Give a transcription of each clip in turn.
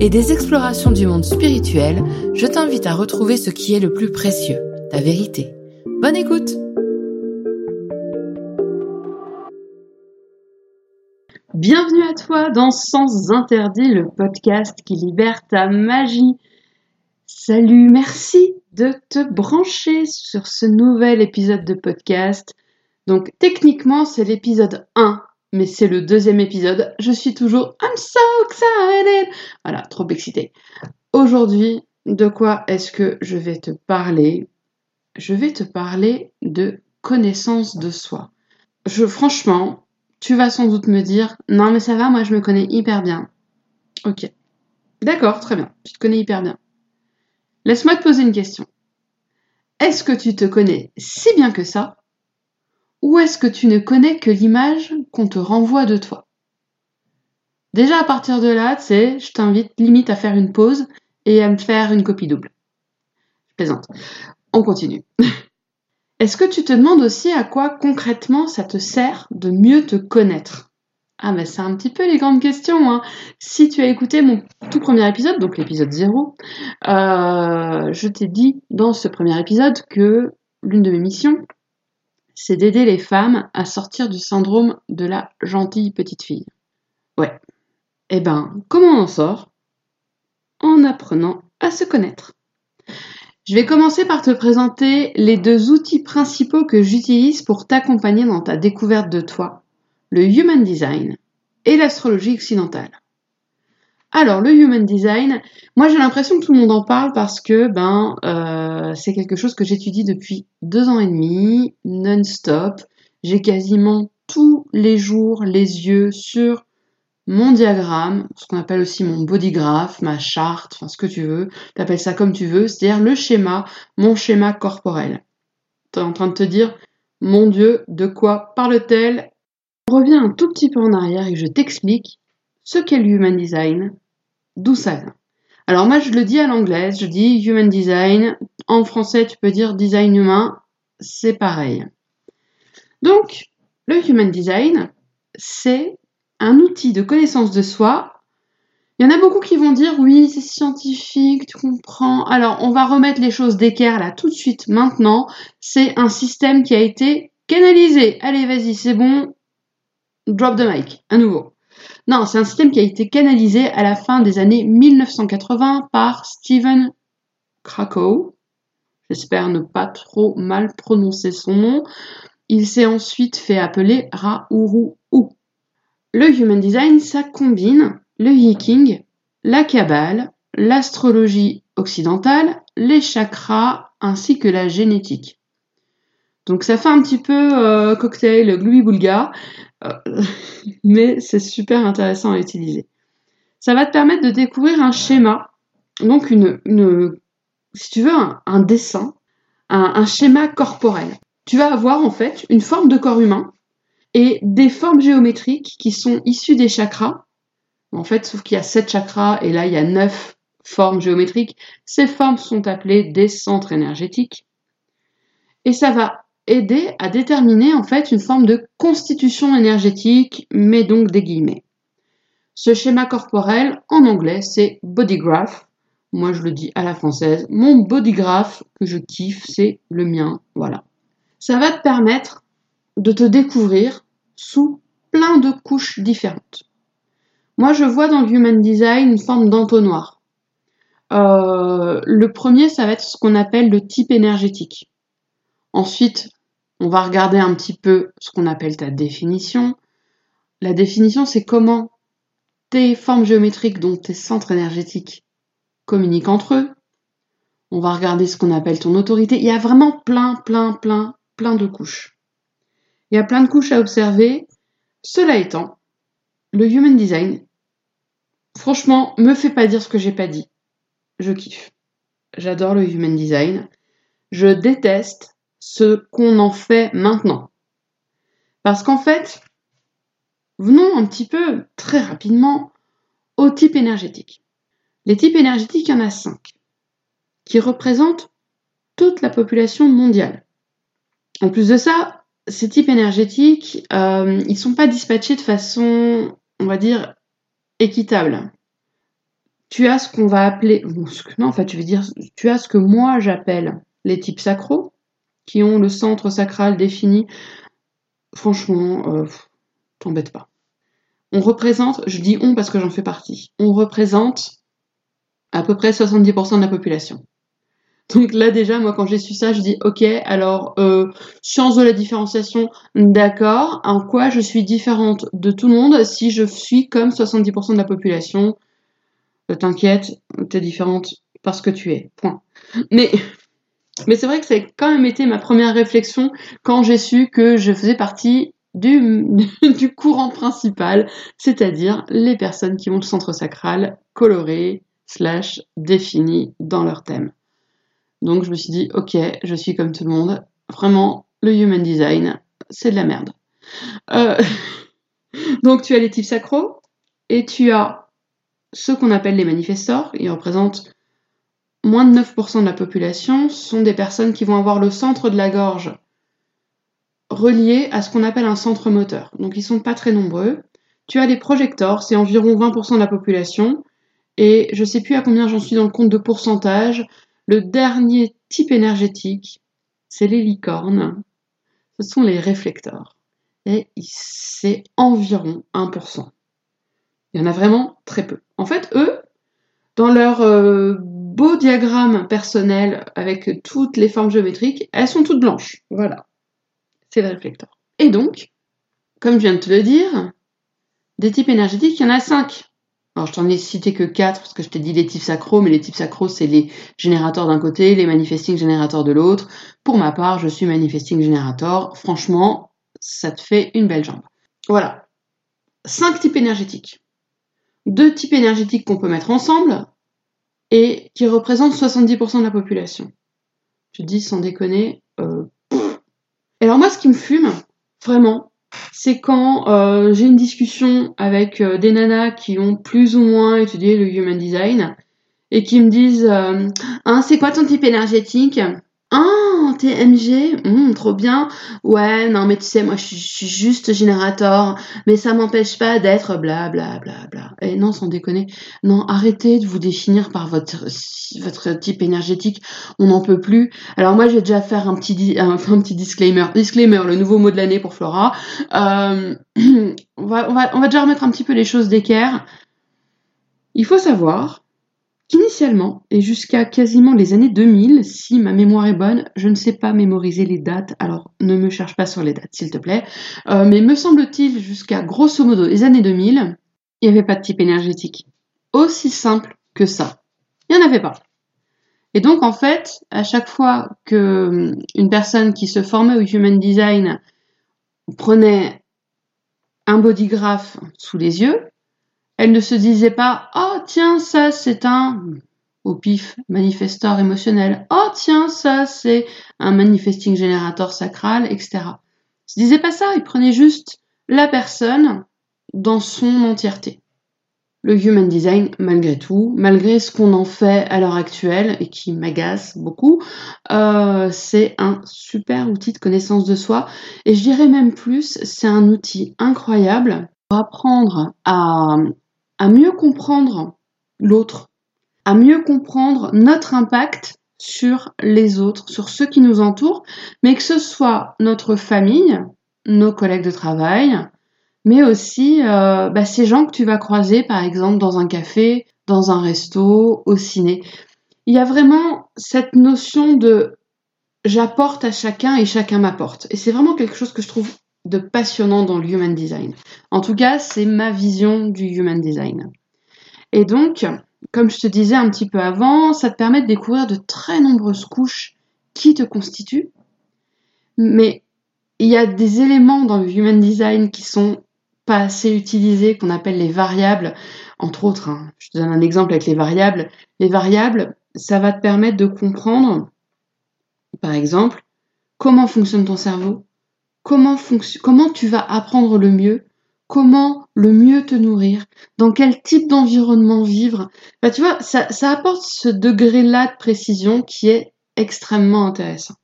et des explorations du monde spirituel, je t'invite à retrouver ce qui est le plus précieux, ta vérité. Bonne écoute Bienvenue à toi dans Sens Interdit, le podcast qui libère ta magie. Salut, merci de te brancher sur ce nouvel épisode de podcast. Donc techniquement c'est l'épisode 1 mais c'est le deuxième épisode. Je suis toujours I'm so excited. Voilà, trop excitée. Aujourd'hui, de quoi est-ce que je vais te parler? Je vais te parler de connaissance de soi. Franchement, tu vas sans doute me dire "Non, mais ça va, moi je me connais hyper bien." OK. D'accord, très bien. Tu te connais hyper bien. Laisse-moi te poser une question. Est-ce que tu te connais si bien que ça? Ou est-ce que tu ne connais que l'image qu'on te renvoie de toi Déjà à partir de là, tu sais, je t'invite limite à faire une pause et à me faire une copie double. Je plaisante. On continue. Est-ce que tu te demandes aussi à quoi concrètement ça te sert de mieux te connaître? Ah ben c'est un petit peu les grandes questions. Hein. Si tu as écouté mon tout premier épisode, donc l'épisode 0, euh, je t'ai dit dans ce premier épisode que l'une de mes missions, c'est d'aider les femmes à sortir du syndrome de la gentille petite fille. Ouais. Eh ben, comment on en sort? En apprenant à se connaître. Je vais commencer par te présenter les deux outils principaux que j'utilise pour t'accompagner dans ta découverte de toi, le Human Design et l'astrologie occidentale. Alors, le human design, moi j'ai l'impression que tout le monde en parle parce que ben euh, c'est quelque chose que j'étudie depuis deux ans et demi, non-stop. J'ai quasiment tous les jours les yeux sur mon diagramme, ce qu'on appelle aussi mon bodygraph, ma charte, enfin ce que tu veux, t'appelles ça comme tu veux, c'est-à-dire le schéma, mon schéma corporel. T'es en train de te dire, mon Dieu, de quoi parle-t-elle? On revient un tout petit peu en arrière et je t'explique ce qu'est le human design, d'où ça vient. Alors moi je le dis à l'anglaise, je dis human design, en français tu peux dire design humain, c'est pareil. Donc le human design, c'est un outil de connaissance de soi. Il y en a beaucoup qui vont dire oui, c'est scientifique, tu comprends. Alors on va remettre les choses d'équerre là tout de suite maintenant. C'est un système qui a été canalisé. Allez, vas-y, c'est bon. Drop the mic, à nouveau. Non, c'est un système qui a été canalisé à la fin des années 1980 par Stephen Krakow. J'espère ne pas trop mal prononcer son nom. Il s'est ensuite fait appeler Raourou. Le Human Design, ça combine le Yiking, la Kabbale, l'astrologie occidentale, les chakras ainsi que la génétique. Donc ça fait un petit peu euh, cocktail gloubi boulga euh, mais c'est super intéressant à utiliser. Ça va te permettre de découvrir un schéma, donc une, si tu veux, un, dessin, un, schéma corporel. Tu vas avoir en fait une forme de corps humain et des formes géométriques qui sont issues des chakras. En fait, sauf qu'il y a sept chakras et là il y a neuf formes géométriques. Ces formes sont appelées des centres énergétiques. Et ça va aider à déterminer en fait une forme de constitution énergétique, mais donc des guillemets. Ce schéma corporel, en anglais, c'est bodygraph. Moi, je le dis à la française. Mon bodygraph que je kiffe, c'est le mien. Voilà. Ça va te permettre de te découvrir sous plein de couches différentes. Moi, je vois dans le Human Design une forme d'entonnoir. Euh, le premier, ça va être ce qu'on appelle le type énergétique. Ensuite, on va regarder un petit peu ce qu'on appelle ta définition. La définition, c'est comment tes formes géométriques, donc tes centres énergétiques, communiquent entre eux. On va regarder ce qu'on appelle ton autorité. Il y a vraiment plein, plein, plein, plein de couches. Il y a plein de couches à observer. Cela étant, le human design, franchement, me fait pas dire ce que j'ai pas dit. Je kiffe. J'adore le human design. je déteste ce qu'on en fait maintenant. Parce qu'en fait, venons un petit peu très rapidement au type énergétique. Les types énergétiques, il y en a cinq, qui représentent toute la population mondiale. En plus de ça, ces types énergétiques, euh, ils ne sont pas dispatchés de façon, on va dire, équitable. Tu as ce qu'on va appeler, non, en fait, je vais dire, tu as ce que moi j'appelle les types sacros, qui ont le centre sacral défini. Franchement, euh, t'embête pas. On représente, je dis on parce que j'en fais partie, on représente à peu près 70% de la population. Donc là déjà, moi quand j'ai su ça, je dis ok, alors euh, science de la différenciation, d'accord. En quoi je suis différente de tout le monde si je suis comme 70% de la population? Euh, T'inquiète, t'es différente parce que tu es. Point. Mais mais c'est vrai que c'est quand même été ma première réflexion quand j'ai su que je faisais partie du, du courant principal, c'est-à-dire les personnes qui ont le centre sacral coloré slash défini dans leur thème. Donc je me suis dit, ok, je suis comme tout le monde. Vraiment, le human design, c'est de la merde. Euh, donc tu as les types sacros et tu as ceux qu'on appelle les manifestors. Ils représentent moins de 9% de la population. Sont des personnes qui vont avoir le centre de la gorge relié à ce qu'on appelle un centre moteur. Donc ils sont pas très nombreux. Tu as les projectors, c'est environ 20% de la population. Et je sais plus à combien j'en suis dans le compte de pourcentage. Le dernier type énergétique, c'est les licornes. Ce sont les réflecteurs. Et c'est environ 1%. Il y en a vraiment très peu. En fait, eux, dans leur euh, beau diagramme personnel avec toutes les formes géométriques, elles sont toutes blanches. Voilà. C'est les réflecteurs. Et donc, comme je viens de te le dire, des types énergétiques, il y en a 5. Alors, je t'en ai cité que quatre, parce que je t'ai dit les types sacros, mais les types sacros, c'est les générateurs d'un côté, les manifesting générateurs de l'autre. Pour ma part, je suis manifesting générateur. Franchement, ça te fait une belle jambe. Voilà. Cinq types énergétiques. Deux types énergétiques qu'on peut mettre ensemble et qui représentent 70% de la population. Je dis sans déconner. Euh, alors moi, ce qui me fume, vraiment, c'est quand euh, j'ai une discussion avec euh, des nanas qui ont plus ou moins étudié le human design et qui me disent hein, c'est quoi ton type énergétique? Ah, TMG, hmm, trop bien. Ouais, non, mais tu sais, moi, je suis, juste générateur, mais ça m'empêche pas d'être bla bla bla bla. Et non, sans déconner. Non, arrêtez de vous définir par votre, votre type énergétique. On n'en peut plus. Alors moi, je vais déjà faire un petit, un, petit disclaimer. Disclaimer, le nouveau mot de l'année pour Flora. Euh, on, va, on, va, on va déjà remettre un petit peu les choses d'équerre. Il faut savoir Initialement, et jusqu'à quasiment les années 2000, si ma mémoire est bonne, je ne sais pas mémoriser les dates, alors ne me cherche pas sur les dates, s'il te plaît, euh, mais me semble-t-il, jusqu'à grosso modo les années 2000, il n'y avait pas de type énergétique. Aussi simple que ça. Il n'y en avait pas. Et donc, en fait, à chaque fois que hum, personne qui se formait au Human Design prenait un bodygraph sous les yeux, elle ne se disait pas Oh, tiens, ça, c'est un, au pif, manifesteur émotionnel. Oh, tiens, ça, c'est un manifesting générateur sacral, etc. Elle se disait pas ça, il prenait juste la personne dans son entièreté. Le human design, malgré tout, malgré ce qu'on en fait à l'heure actuelle et qui m'agace beaucoup, euh, c'est un super outil de connaissance de soi. Et je dirais même plus, c'est un outil incroyable pour apprendre à à mieux comprendre l'autre, à mieux comprendre notre impact sur les autres, sur ceux qui nous entourent, mais que ce soit notre famille, nos collègues de travail, mais aussi euh, bah, ces gens que tu vas croiser par exemple dans un café, dans un resto, au ciné. Il y a vraiment cette notion de j'apporte à chacun et chacun m'apporte. Et c'est vraiment quelque chose que je trouve de passionnant dans le human design. En tout cas, c'est ma vision du human design. Et donc, comme je te disais un petit peu avant, ça te permet de découvrir de très nombreuses couches qui te constituent. Mais il y a des éléments dans le human design qui sont pas assez utilisés, qu'on appelle les variables. Entre autres, hein, je te donne un exemple avec les variables. Les variables, ça va te permettre de comprendre par exemple, comment fonctionne ton cerveau, comment, tu vas apprendre le mieux, comment le mieux te nourrir, dans quel type d'environnement vivre? Bah, tu vois, ça, ça apporte ce degré-là de précision qui est extrêmement intéressant.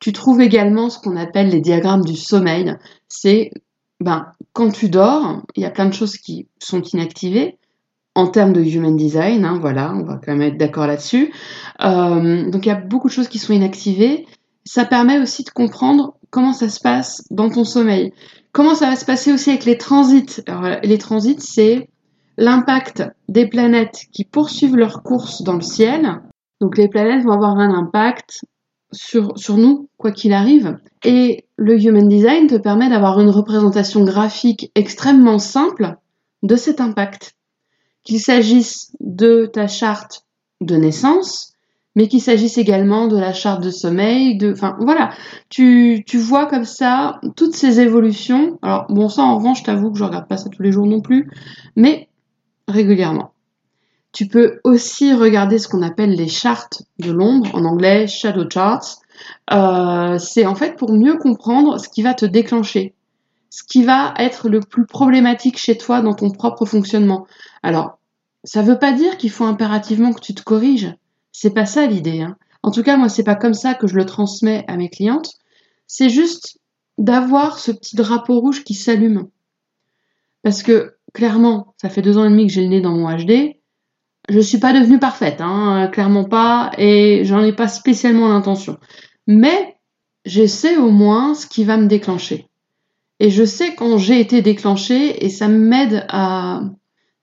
Tu trouves également ce qu'on appelle les diagrammes du sommeil. C'est ben, quand tu dors, il y a plein de choses qui sont inactivées en termes de human design. Hein, voilà, on va quand même être d'accord là-dessus. Euh, donc il y a beaucoup de choses qui sont inactivées. Ça permet aussi de comprendre comment ça se passe dans ton sommeil. Comment ça va se passer aussi avec les transits? Alors, Les transits, c'est l'impact des planètes qui poursuivent leur course dans le ciel. Donc les planètes vont avoir un impact sur, sur nous, quoi qu'il arrive. Et le Human Design te permet d'avoir une représentation graphique extrêmement simple de cet impact. Qu'il s'agisse de ta charte de naissance, mais qu'il s'agisse également de la charte de sommeil, de, enfin voilà, tu, tu vois comme ça toutes ces évolutions. Alors bon, ça en revanche, je t'avoue que je regarde pas ça tous les jours non plus, mais régulièrement. Tu peux aussi regarder ce qu'on appelle les chartes de l'ombre, en anglais shadow charts. Euh, c'est en fait pour mieux comprendre ce qui va te déclencher, ce qui va être le plus problématique chez toi dans ton propre fonctionnement. Alors, ça veut pas dire qu'il faut impérativement que tu te corriges. C'est pas ça l'idée. Hein. En tout cas, moi, c'est pas comme ça que je le transmets à mes clientes. C'est juste d'avoir ce petit drapeau rouge qui s'allume. Parce que clairement, ça fait deux ans et demi que j'ai le nez dans mon HD. Je suis pas devenue parfaite, hein, clairement pas, et j'en ai pas spécialement l'intention. Mais je sais au moins ce qui va me déclencher. Et je sais quand j'ai été déclenchée, et ça m'aide à,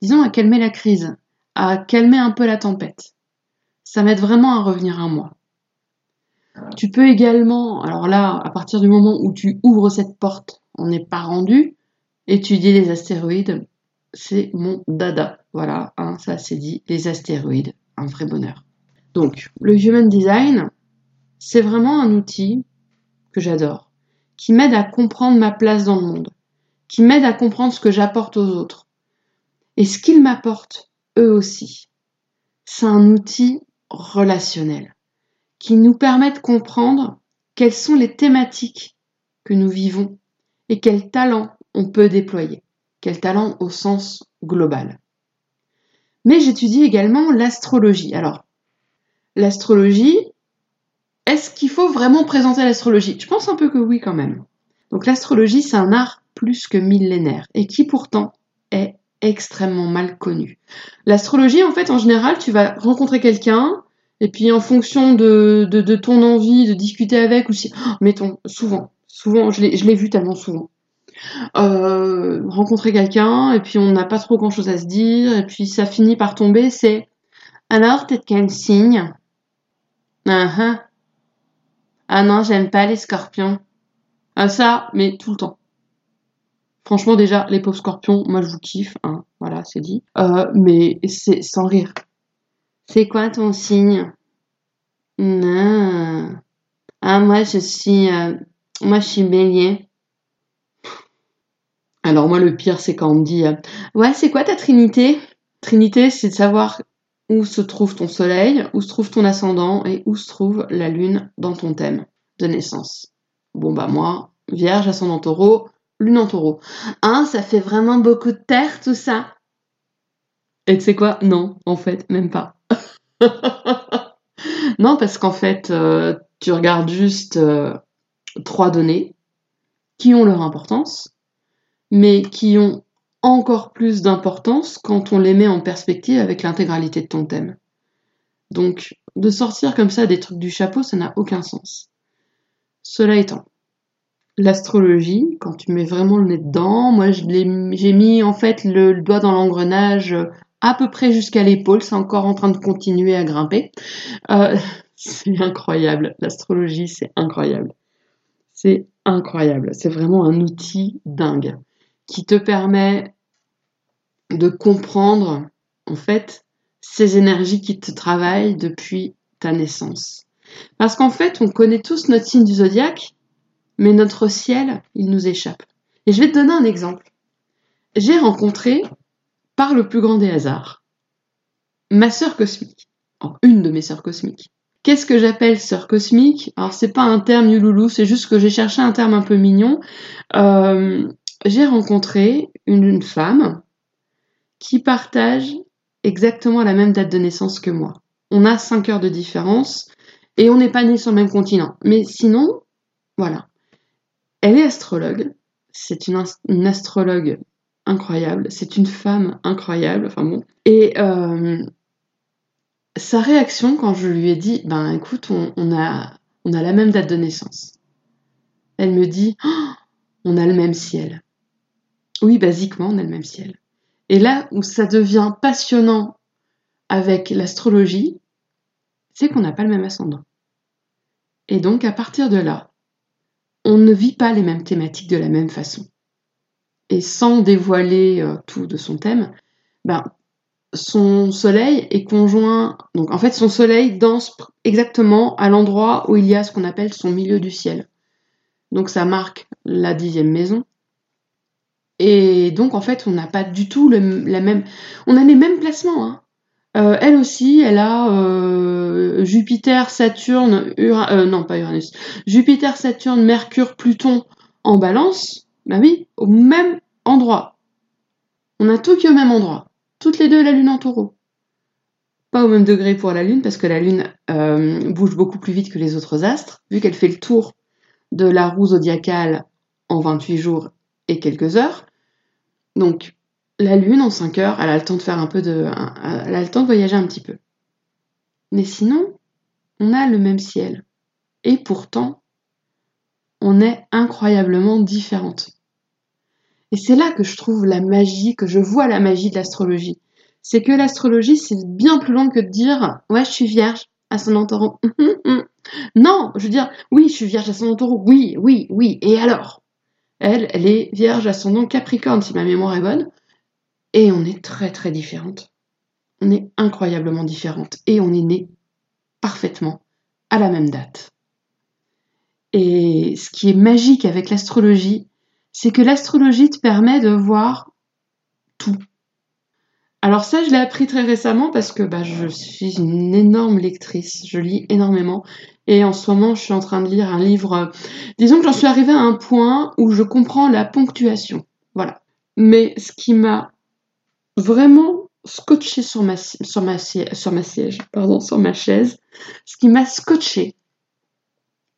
disons, à calmer la crise, à calmer un peu la tempête ça m'aide vraiment à revenir à moi. Tu peux également, alors là, à partir du moment où tu ouvres cette porte, on n'est pas rendu, étudier les astéroïdes, c'est mon dada. Voilà, hein, ça c'est dit, les astéroïdes, un vrai bonheur. Donc, le Human Design, c'est vraiment un outil que j'adore, qui m'aide à comprendre ma place dans le monde, qui m'aide à comprendre ce que j'apporte aux autres, et ce qu'ils m'apportent eux aussi. C'est un outil relationnel qui nous permet de comprendre quelles sont les thématiques que nous vivons et quels talents on peut déployer, quels talents au sens global. Mais j'étudie également l'astrologie. Alors, l'astrologie, est-ce qu'il faut vraiment présenter l'astrologie? Je pense un peu que oui quand même. Donc l'astrologie, c'est un art plus que millénaire et qui pourtant est extrêmement mal connu. L'astrologie, en fait, en général, tu vas rencontrer quelqu'un, et puis en fonction de, de, ton envie de discuter avec, ou si, oh, mettons, souvent, souvent, je l'ai vu tellement souvent. Euh, rencontrer quelqu'un, et puis on n'a pas trop grand chose à se dire, et puis ça finit par tomber, c'est alors, de quel signe? Ah ah. Ah non, j'aime pas les scorpions. Ah ça, mais tout le temps. Franchement, déjà, les pauvres scorpions, moi je vous kiffe, hein, voilà, c'est dit. Euh, mais c'est sans rire. C'est quoi ton signe? Non. Ah, moi je suis, euh, moi je suis bélier. Alors moi le pire c'est quand on me dit, euh, ouais, c'est quoi ta trinité? Trinité, c'est de savoir où se trouve ton soleil, où se trouve ton ascendant et où se trouve la lune dans ton thème de naissance. Bon bah moi, vierge, ascendant taureau, lune en taureau. Hein, ça fait vraiment beaucoup de terre tout ça. Et tu sais quoi? Non, en fait, même pas. non, parce qu'en fait, euh, tu regardes juste euh, trois données qui ont leur importance, mais qui ont encore plus d'importance quand on les met en perspective avec l'intégralité de ton thème. Donc, de sortir comme ça des trucs du chapeau, ça n'a aucun sens. Cela étant, l'astrologie, quand tu mets vraiment le nez dedans, moi j'ai mis en fait le, doigt dans l'engrenage à peu près jusqu'à l'épaule, c'est encore en train de continuer à grimper. Euh, c'est incroyable, l'astrologie c'est incroyable. C'est incroyable, c'est vraiment un outil dingue qui te permet de comprendre en fait ces énergies qui te travaillent depuis ta naissance. Parce qu'en fait, on connaît tous notre signe du zodiaque, mais notre ciel, il nous échappe. Et je vais te donner un exemple. J'ai rencontré, par le plus grand des hasards, ma sœur cosmique, une de mes sœurs cosmiques. Qu'est-ce que j'appelle sœur cosmique? Alors c'est pas un terme youloulou, c'est juste que j'ai cherché un terme un peu mignon. Euh, j'ai rencontré une, femme qui partage exactement la même date de naissance que moi. On a 5 heures de différence et on n'est pas nés sur le même continent. Mais sinon, voilà. Elle est astrologue. C'est une, astrologue incroyable. C'est une femme incroyable. Enfin bon. Et euh, sa réaction quand je lui ai dit, ben écoute, on, a, on a la même date de naissance. Elle me dit, oh, on a le même ciel. Oui, basiquement, on a le même ciel. Et là où ça devient passionnant avec l'astrologie, c'est qu'on n'a pas le même ascendant. Et donc, à partir de là, on ne vit pas les mêmes thématiques de la même façon. Et sans dévoiler euh, tout de son thème, ben, son soleil est conjoint, donc en fait son soleil danse exactement à l'endroit où il y a ce qu'on appelle son milieu du ciel. Donc ça marque la dixième maison. Et donc en fait on n'a pas du tout la même, on a les mêmes placements. Hein. Euh, elle aussi, elle a euh, Jupiter, Saturne, euh, non pas Uranus, Jupiter, Saturne, Mercure, Pluton en balance. Bah oui, au même endroit. On a tout qui est au même endroit toutes les deux la Lune en taureau. Pas au même degré pour la Lune, parce que la Lune bouge beaucoup plus vite que les autres astres, vu qu'elle fait le tour de la roue zodiacale en 28 jours et quelques heures. Donc, la Lune, en 5 heures, elle a le temps de faire un peu de. Elle a le temps de voyager un petit peu. Mais sinon, on a le même ciel. Et pourtant, on est incroyablement différentes. Et c'est là que je trouve la magie, que je vois la magie de l'astrologie. C'est que l'astrologie, c'est bien plus loin que de dire ouais, je suis vierge, ascendant taureau. non, je veux dire, oui, je suis vierge, ascendant taureau. Oui, oui, oui. Et alors? Elle, elle est vierge, ascendant capricorne, si ma mémoire est bonne. Et on est très, très différentes. On est incroyablement différentes. Et on est nés parfaitement à la même date. Et ce qui est magique avec l'astrologie, c'est que l'astrologie te permet de voir tout. Alors ça, je l'ai appris très récemment parce que bah, je suis une énorme lectrice, je lis énormément. Et en ce moment, je suis en train de lire un livre. Disons que j'en suis arrivée à un point où je comprends la ponctuation. Voilà. Mais ce qui m'a vraiment scotché sur ma, sur ma, sur ma siège, pardon, sur ma chaise, ce qui m'a scotché,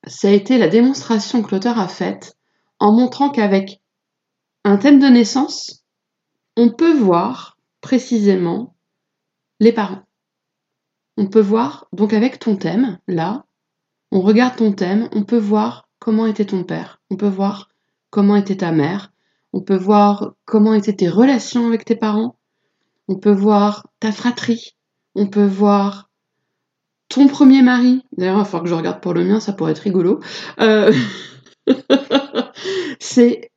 ça a été la démonstration que l'auteur a faite en montrant qu'avec un thème de naissance, on peut voir précisément les parents. On peut voir, donc avec ton thème, là, on regarde ton thème, on peut voir comment était ton père, on peut voir comment était ta mère, on peut voir comment étaient tes relations avec tes parents, on peut voir ta fratrie, on peut voir ton premier mari. D'ailleurs, il va falloir que je regarde pour le mien, ça pourrait être rigolo. Euh... c'est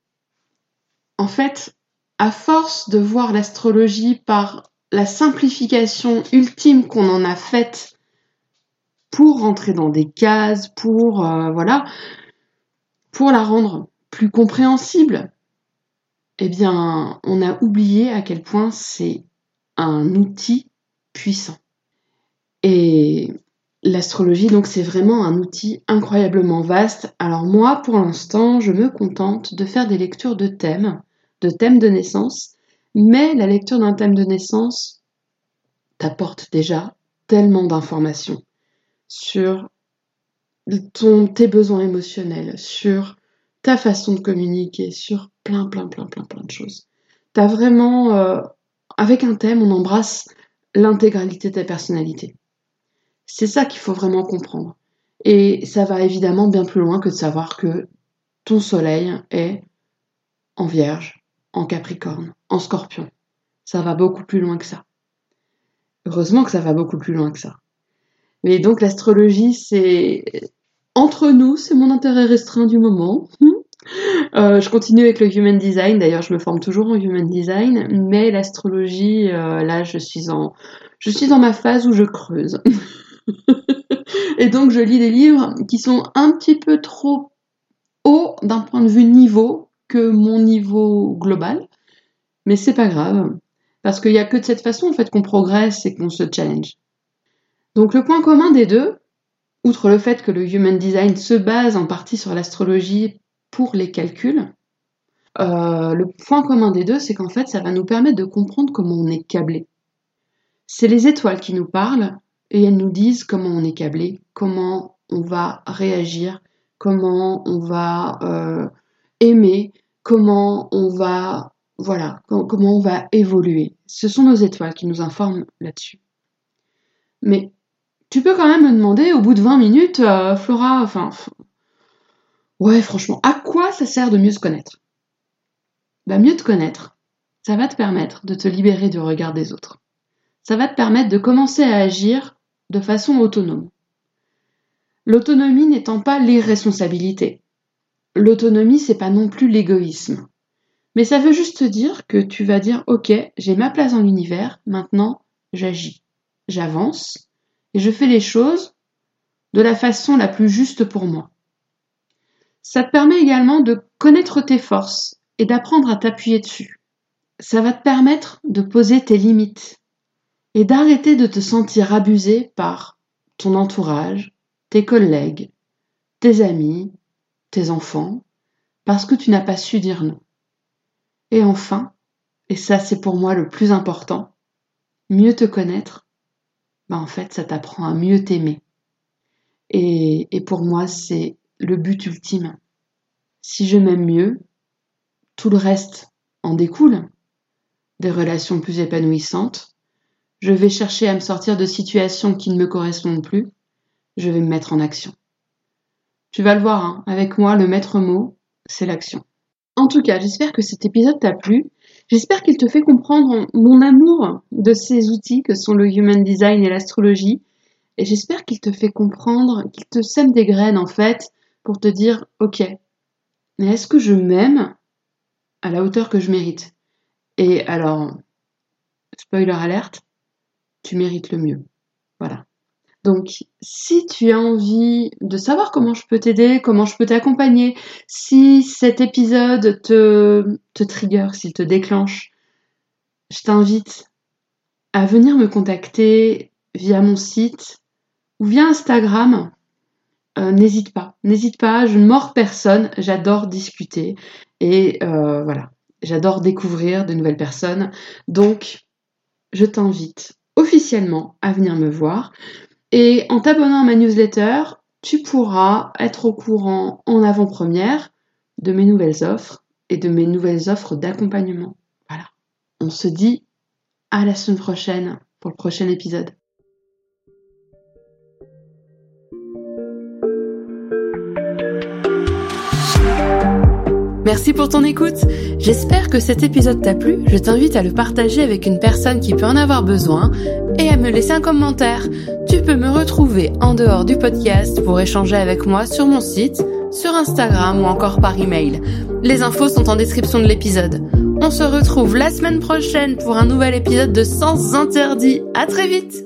en fait, à force de voir l'astrologie par la simplification ultime qu'on en a faite pour rentrer dans des cases, pour euh, voilà, pour la rendre plus compréhensible, eh bien, on a oublié à quel point c'est un outil puissant. Et L'astrologie, donc, c'est vraiment un outil incroyablement vaste. Alors moi, pour l'instant, je me contente de faire des lectures de thèmes, de thèmes de naissance, mais la lecture d'un thème de naissance t'apporte déjà tellement d'informations sur ton, tes besoins émotionnels, sur ta façon de communiquer, sur plein, plein, plein, plein, plein de choses. T'as vraiment, euh, avec un thème, on embrasse l'intégralité de ta personnalité. C'est ça qu'il faut vraiment comprendre. Et ça va évidemment bien plus loin que de savoir que ton soleil est en vierge, en capricorne, en scorpion. Ça va beaucoup plus loin que ça. Heureusement que ça va beaucoup plus loin que ça. Mais donc l'astrologie, c'est entre nous, c'est mon intérêt restreint du moment. Euh, je continue avec le human design. D'ailleurs, je me forme toujours en human design, mais l'astrologie, euh, là, je suis en, je suis dans ma phase où je creuse. et donc je lis des livres qui sont un petit peu trop hauts d'un point de vue niveau que mon niveau global. Mais c'est pas grave. Parce qu'il n'y a que de cette façon en fait qu'on progresse et qu'on se challenge. Donc le point commun des deux, outre le fait que le Human Design se base en partie sur l'astrologie pour les calculs, euh, le point commun des deux, c'est qu'en fait, ça va nous permettre de comprendre comment on est câblé. C'est les étoiles qui nous parlent et elles nous disent comment on est câblé, comment on va réagir, comment on va euh, aimer, comment on va voilà, comment on va évoluer. Ce sont nos étoiles qui nous informent là-dessus. Mais tu peux quand même me demander au bout de 20 minutes, euh, Flora, enfin, ouais, franchement, à quoi ça sert de mieux se connaître? Bah, Mieux te connaître, ça va te permettre de te libérer du regard des autres. Ça va te permettre de commencer à agir de façon autonome. L'autonomie n'étant pas l'irresponsabilité. L'autonomie, c'est pas non plus l'égoïsme. Mais ça veut juste dire que tu vas dire ok, j'ai ma place dans l'univers, maintenant j'agis, j'avance et je fais les choses de la façon la plus juste pour moi. Ça te permet également de connaître tes forces et d'apprendre à t'appuyer dessus. Ça va te permettre de poser tes limites et d'arrêter de te sentir abusé par ton entourage, tes collègues, tes amis, tes enfants, parce que tu n'as pas su dire non. Et enfin, et ça c'est pour moi le plus important, mieux te connaître, bah en fait ça t'apprend à mieux t'aimer. Et, et pour moi c'est le but ultime. Si je m'aime mieux, tout le reste en découle. Des relations plus épanouissantes. Je vais chercher à me sortir de situations qui ne me correspondent plus. Je vais me mettre en action. Tu vas le voir, hein, avec moi, le maître mot, c'est l'action. En tout cas, j'espère que cet épisode t'a plu. J'espère qu'il te fait comprendre mon amour de ces outils que sont le Human Design et l'astrologie. Et j'espère qu'il te fait comprendre, qu'il te sème des graines en fait, pour te dire, ok, mais est-ce que je m'aime à la hauteur que je mérite? Et alors, spoiler alerte, tu mérites le mieux. Voilà. Donc, si tu as envie de savoir comment je peux t'aider, comment je peux t'accompagner, si cet épisode te, te trigger, s'il te déclenche, je t'invite à venir me contacter via mon site ou via Instagram. Euh, n'hésite pas, n'hésite pas, je ne mords personne, j'adore discuter et euh, voilà, j'adore découvrir de nouvelles personnes. Donc, je t'invite officiellement à venir me voir. Et en t'abonnant à ma newsletter, tu pourras être au courant en avant-première de mes nouvelles offres et de mes nouvelles offres d'accompagnement. Voilà. On se dit à la semaine prochaine pour le prochain épisode. Merci pour ton écoute. J'espère que cet épisode t'a plu. Je t'invite à le partager avec une personne qui peut en avoir besoin et à me laisser un commentaire. Tu peux me retrouver en dehors du podcast pour échanger avec moi sur mon site, sur Instagram ou encore par email. Les infos sont en description de l'épisode. On se retrouve la semaine prochaine pour un nouvel épisode de Sens Interdit. À très vite!